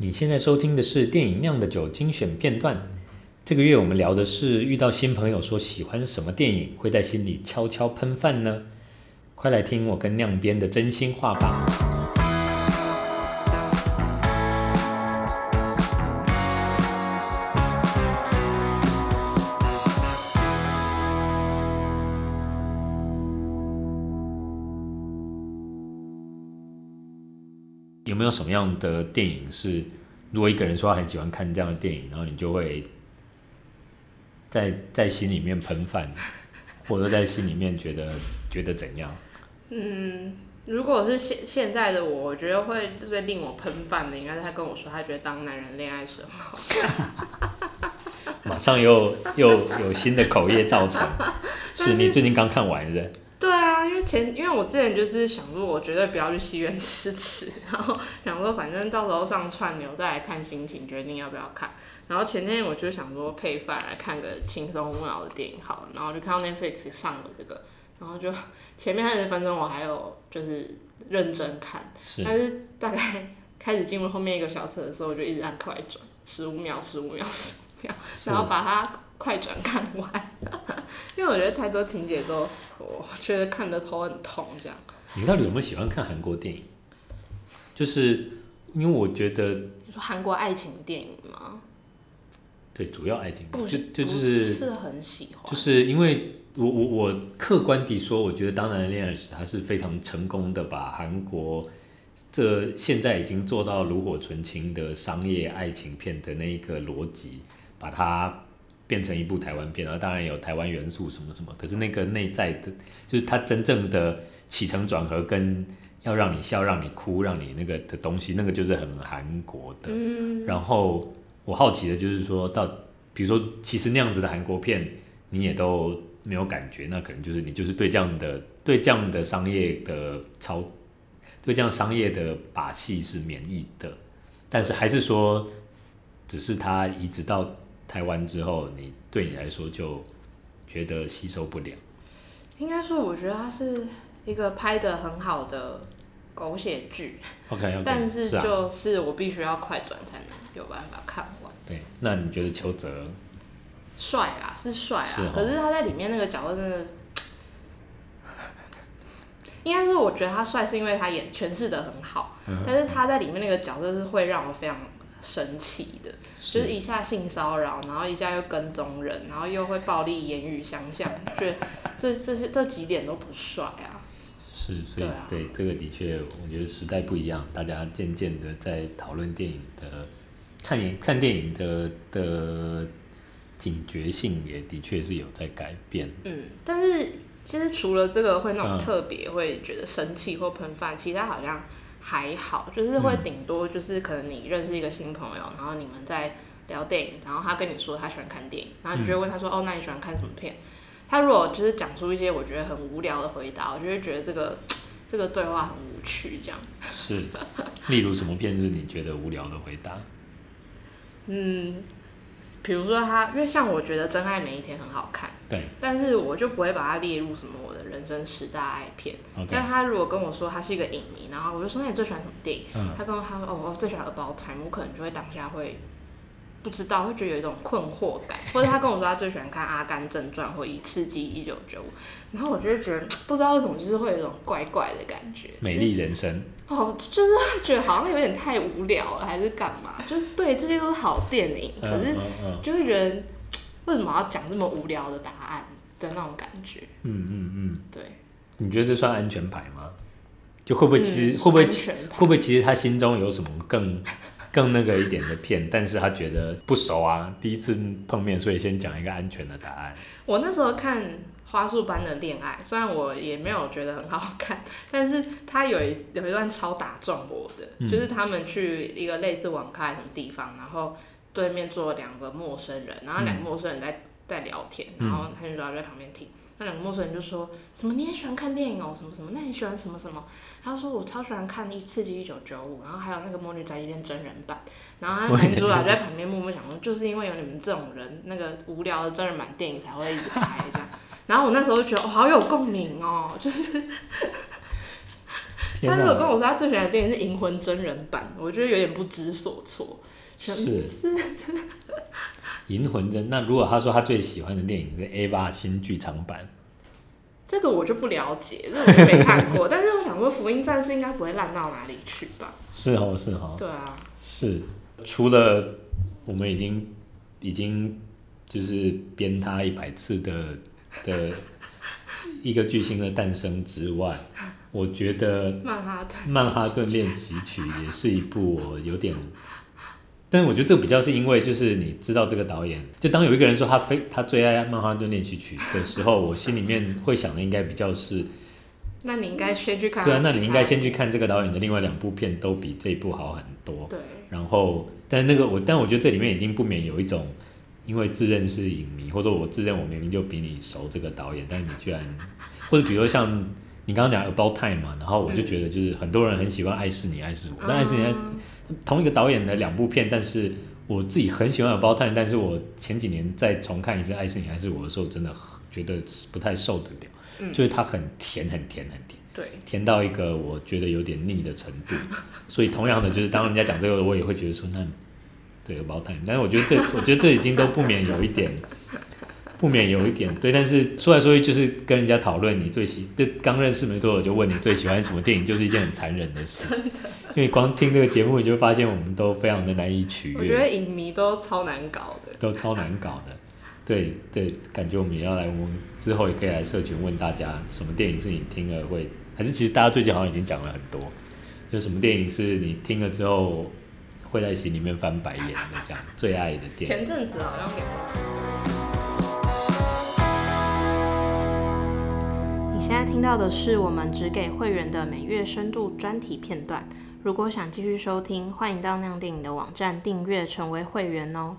你现在收听的是电影酿的酒精选片段。这个月我们聊的是遇到新朋友说喜欢什么电影，会在心里悄悄喷饭呢？快来听我跟酿编的真心话吧！有没有什么样的电影是，如果一个人说他很喜欢看这样的电影，然后你就会在在心里面喷饭，或者在心里面觉得觉得怎样？嗯，如果是现现在的我，我觉得会最令我喷饭的，应该是他跟我说他觉得当男人恋爱时很好看。马上又又有新的口业造成，是你最近刚看完的。因为前因为我之前就是想说，我绝对不要去戏院吃吃，然后想说反正到时候上串流再来看心情决定要不要看。然后前天我就想说配饭来看个轻松无脑的电影好了，然后就看到 Netflix 上了这个，然后就前面三十分钟我还有就是认真看，是但是大概开始进入后面一个小时的时候，我就一直按快转，十五秒十五秒十五秒，然后把它。快转看完，因为我觉得太多情节都，我觉得看的头很痛这样。你到底有没有喜欢看韩国电影？就是因为我觉得，你说韩国爱情电影吗？对，主要爱情不就就就是是很喜欢。就是因为我我我客观地说，我觉得《当男人恋爱时》它是非常成功的，把韩国这现在已经做到炉火纯青的商业爱情片的那一个逻辑，把它。变成一部台湾片，然后当然有台湾元素什么什么，可是那个内在的，就是它真正的起承转合跟要让你笑、让你哭、让你那个的东西，那个就是很韩国的。嗯。然后我好奇的就是说到，比如说，其实那样子的韩国片你也都没有感觉，那可能就是你就是对这样的对这样的商业的操，对这样商业的把戏是免疫的，但是还是说，只是他移植到。台湾之后，你对你来说就觉得吸收不了。应该说，我觉得它是一个拍的很好的狗血剧。OK。但是就是我必须要快转才能有办法看完。对，那你觉得邱泽帅啦，是帅啊。是哦。可是他在里面那个角色真的，应该说我觉得他帅是因为他演诠释的很好。嗯。但是他在里面那个角色是会让我非常。生气的，就是一下性骚扰，然后一下又跟踪人，然后又会暴力言语相向，觉得这这些这几点都不帅啊。是，所以对，这个的确，我觉得时代不一样，大家渐渐的在讨论电影的看影看电影的的警觉性也的确是有在改变。嗯，但是其实除了这个会那种特别会觉得生气或喷饭，嗯、其他好像。还好，就是会顶多就是可能你认识一个新朋友，嗯、然后你们在聊电影，然后他跟你说他喜欢看电影，然后你就会问他说：“嗯、哦，那你喜欢看什么片？”他如果就是讲出一些我觉得很无聊的回答，我就会觉得这个 这个对话很无趣，这样。是，例如什么片是你觉得无聊的回答？嗯。比如说他，因为像我觉得《真爱每一天》很好看，对，但是我就不会把它列入什么我的人生十大爱片。但他如果跟我说他是一个影迷，然后我就说，那你最喜欢什么电影？嗯、他跟我他说哦，我最喜欢《About Time》，我可能就会当下会不知道，会觉得有一种困惑感。或者他跟我说他最喜欢看《阿甘正传》或《一刺激一九九五》，然后我就会觉得不知道为什么，就是会有一种怪怪的感觉。美丽人生。哦，就是觉得好像有点太无聊了，还是干嘛？就对，这些都是好电影，可是就会觉得为什么要讲这么无聊的答案的那种感觉。嗯嗯嗯，对。你觉得这算安全牌吗？就会不会其实、嗯、会不会会不会其实他心中有什么更更那个一点的片，但是他觉得不熟啊，第一次碰面，所以先讲一个安全的答案。我那时候看。花束般的恋爱，虽然我也没有觉得很好看，但是他有一有一段超打中我的，嗯、就是他们去一个类似网咖什么地方，然后对面坐了两个陌生人，然后两个陌生人在在聊天，嗯、然后他女主角在旁边听，那两个陌生人就说什么你也喜欢看电影哦，什么什么，那你喜欢什么什么？他说我超喜欢看《一刺激一九九五》，然后还有那个《魔女宅急便》真人版，然后他男主角在旁边默默想说，就是因为有你们这种人，那个无聊的真人版电影才会一直拍这样。然后我那时候觉得，哦，好有共鸣哦，就是，他如果跟我说他最喜欢的电影是《银魂》真人版，我觉得有点不知所措。是是。银魂真那如果他说他最喜欢的电影是《Ava》新剧场版，这个我就不了解，这个我就没看过。但是我想说，《福音战士》应该不会烂到哪里去吧？是哦，是哦。对啊。是，除了我们已经已经就是编他一百次的的 一个巨星的诞生之外，我觉得《曼哈顿曼哈顿练习曲》也是一部我有点。但是我觉得这个比较是因为，就是你知道这个导演，就当有一个人说他非他最爱《曼哈顿练习曲》的时候，我心里面会想的应该比较是，那你应该先去看。对啊，那你应该先去看这个导演的另外两部片，都比这一部好很多。对。然后，但那个我，但我觉得这里面已经不免有一种，因为自认是影迷，或者我自认我明明就比你熟这个导演，但是你居然，或者比如说像你刚刚讲《About Time》嘛，然后我就觉得就是很多人很喜欢《爱是你爱是我》，但《爱是你爱是》。同一个导演的两部片，但是我自己很喜欢《About Time》，但是我前几年再重看一次《爱是你还是我》的时候，真的觉得不太受得了，嗯、就是它很甜很甜很甜，对，甜到一个我觉得有点腻的程度。所以同样的，就是当人家讲这个，我也会觉得说，那对《About Time》，但是我觉得这，我觉得这已经都不免有一点。不免有一点对，但是说来说去就是跟人家讨论你最喜，就刚认识没多久就问你最喜欢什么电影，就是一件很残忍的事。真的，因为光听这个节目，你就会发现我们都非常的难以取悦。我觉得影迷都超难搞的，都超难搞的。对对，感觉我们也要来，我们之后也可以来社群问大家，什么电影是你听了会，还是其实大家最近好像已经讲了很多，就什么电影是你听了之后会在心里面翻白眼的这样最爱的电影。前阵子好像给。现在听到的是我们只给会员的每月深度专题片段。如果想继续收听，欢迎到酿电影的网站订阅成为会员哦。